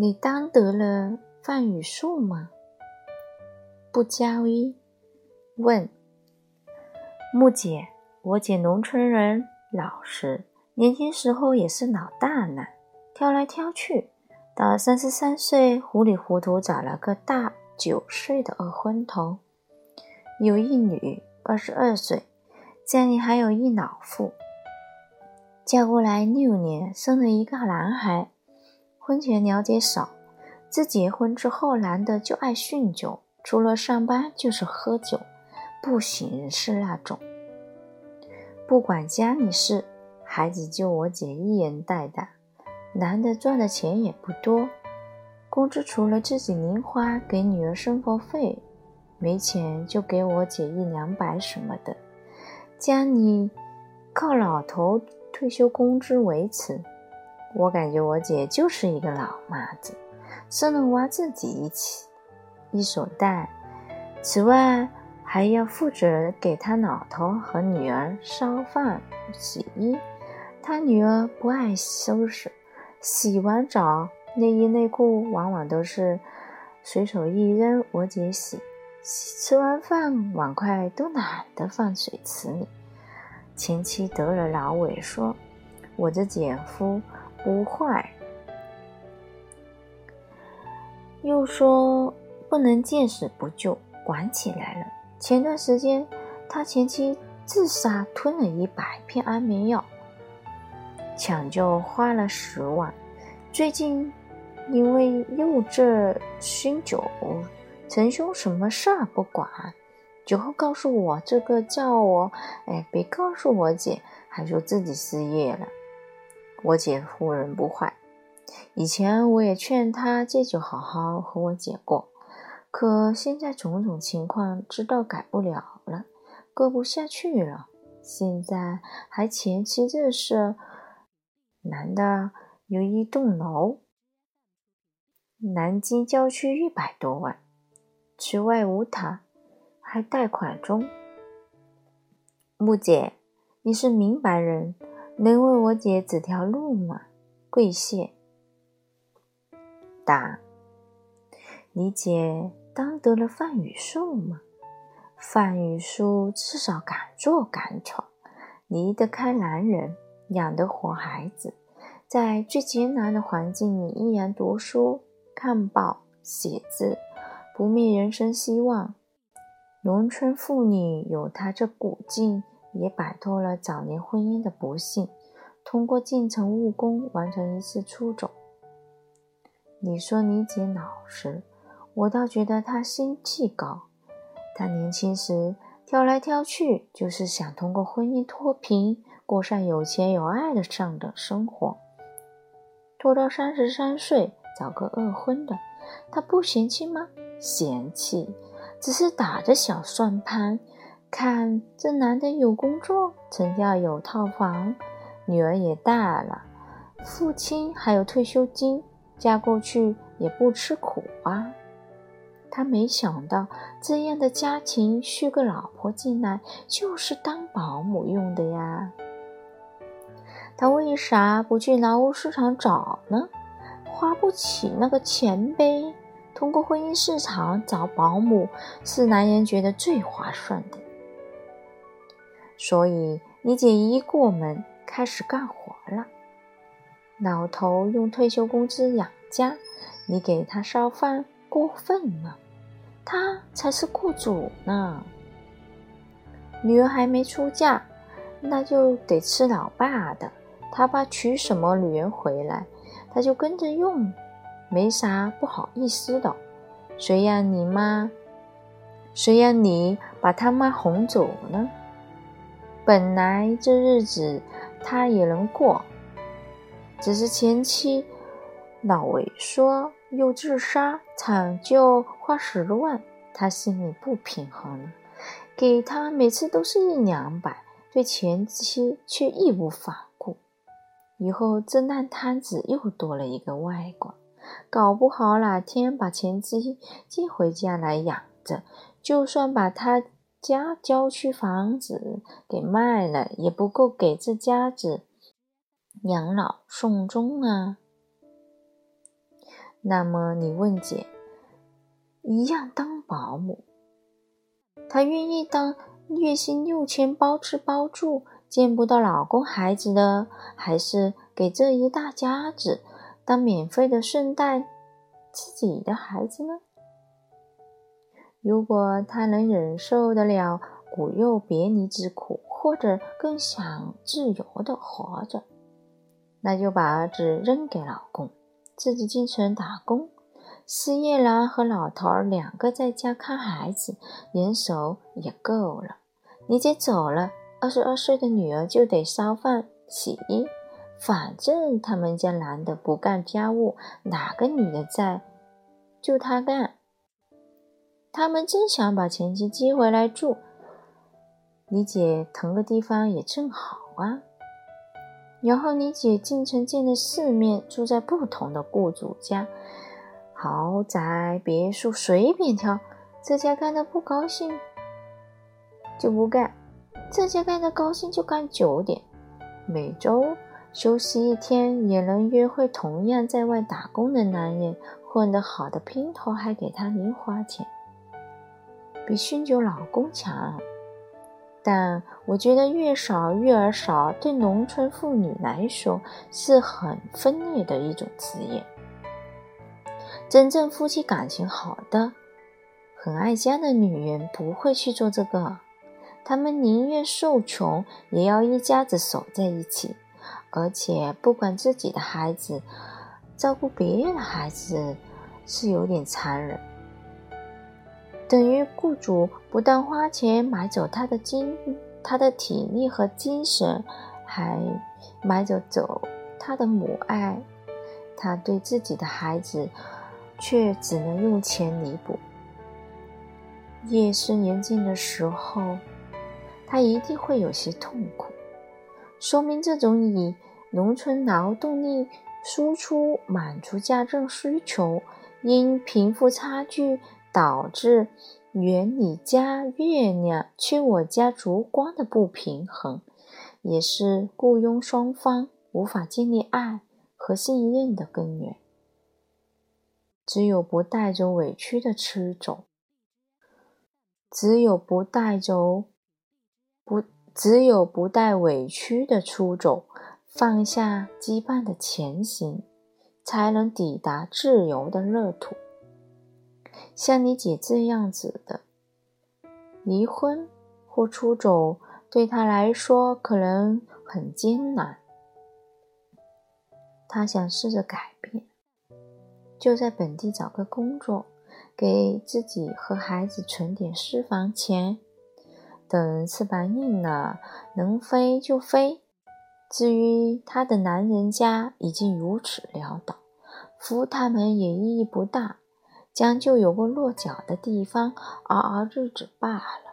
你当得了范语术吗？不加一问。木姐，我姐农村人，老实，年轻时候也是老大难，挑来挑去，到三十三岁糊里糊涂找了个大九岁的二婚头，有一女，二十二岁，家里还有一老妇。嫁过来六年，生了一个男孩。婚前了解少，自结婚之后，男的就爱酗酒，除了上班就是喝酒，不省人事那种。不管家里事，孩子就我姐一人带大。男的赚的钱也不多，工资除了自己零花给女儿生活费，没钱就给我姐一两百什么的。家里靠老头退休工资维持。我感觉我姐就是一个老妈子，生了娃自己一起一手带，此外还要负责给他老头和女儿烧饭、洗衣。他女儿不爱收拾，洗完澡内衣内裤往往都是随手一扔，我姐洗。吃完饭碗筷都懒得放水池里。前妻得了脑萎缩，我这姐夫。不坏，又说不能见死不救，管起来了。前段时间他前妻自杀，吞了一百片安眠药，抢救花了十万。最近因为又这酗酒，陈兄什么事儿不管，酒后告诉我这个，叫我哎别告诉我姐，还说自己失业了。我姐夫人不坏，以前我也劝他戒酒，好好和我姐过。可现在种种情况，知道改不了了，过不下去了。现在还前妻这事，男的有一栋楼，南京郊区一百多万，此外无他，还贷款中。木姐，你是明白人。能为我姐指条路吗？跪谢。答：你姐当得了范语术吗？范语术至少敢做敢闯，离得开男人，养得活孩子，在最艰难的环境里依然读书、看报、写字，不灭人生希望。农村妇女有她这股劲。也摆脱了早年婚姻的不幸，通过进城务工完成一次出走。你说你姐老实，我倒觉得她心气高。她年轻时挑来挑去，就是想通过婚姻脱贫，过上有钱有爱的上等生活。拖到三十三岁找个二婚的，她不嫌弃吗？嫌弃，只是打着小算盘。看这男的有工作，成家有套房，女儿也大了，父亲还有退休金，嫁过去也不吃苦啊。他没想到这样的家庭续个老婆进来就是当保姆用的呀。他为啥不去劳务市场找呢？花不起那个钱呗。通过婚姻市场找保姆是男人觉得最划算的。所以你姐一过门开始干活了，老头用退休工资养家，你给他烧饭过分了，他才是雇主呢。女儿还没出嫁，那就得吃老爸的，他爸娶什么女人回来，他就跟着用，没啥不好意思的。谁让你妈，谁让你把他妈哄走呢？本来这日子他也能过，只是前妻脑萎缩又自杀，抢救花十万，他心里不平衡。给他每次都是一两百，对前妻却义无反顾。以后这烂摊子又多了一个外挂，搞不好哪天把前妻接回家来养着，就算把他。家郊区房子给卖了，也不够给这家子养老送终啊！那么你问姐，一样当保姆，她愿意当月薪六千包吃包住，见不到老公孩子的，还是给这一大家子当免费的顺带自己的孩子呢？如果她能忍受得了骨肉别离之苦，或者更想自由的活着，那就把儿子扔给老公，自己进城打工。失业了和老头儿两个在家看孩子，人手也够了。你姐走了，二十二岁的女儿就得烧饭洗衣，反正他们家男的不干家务，哪个女的在，就他干。他们真想把前妻接回来住，你姐腾个地方也正好啊。然后你姐进城见了世面，住在不同的雇主家，豪宅、别墅随便挑，这家干的不高兴就不干，这家干的高兴就干久点，每周休息一天也能约会同样在外打工的男人，混得好的姘头还给他零花钱。比酗酒老公强，但我觉得月嫂育儿少对农村妇女来说是很分裂的一种职业。真正夫妻感情好的、很爱家的女人不会去做这个，她们宁愿受穷也要一家子守在一起，而且不管自己的孩子，照顾别人的孩子是有点残忍。等于雇主不但花钱买走他的精、他的体力和精神，还买走走他的母爱。他对自己的孩子，却只能用钱弥补。夜深人静的时候，他一定会有些痛苦。说明这种以农村劳动力输出满足家政需求，因贫富差距。导致圆你家月亮缺我家烛光的不平衡，也是雇佣双方无法建立爱和信任的根源。只有不带着委屈的出走，只有不带走不只有不带委屈的出走，放下羁绊的前行，才能抵达自由的乐土。像你姐这样子的，离婚或出走对她来说可能很艰难。她想试着改变，就在本地找个工作，给自己和孩子存点私房钱，等翅膀硬了，能飞就飞。至于她的男人家，已经如此潦倒，扶他们也意义不大。将就有个落脚的地方，熬熬日子罢了。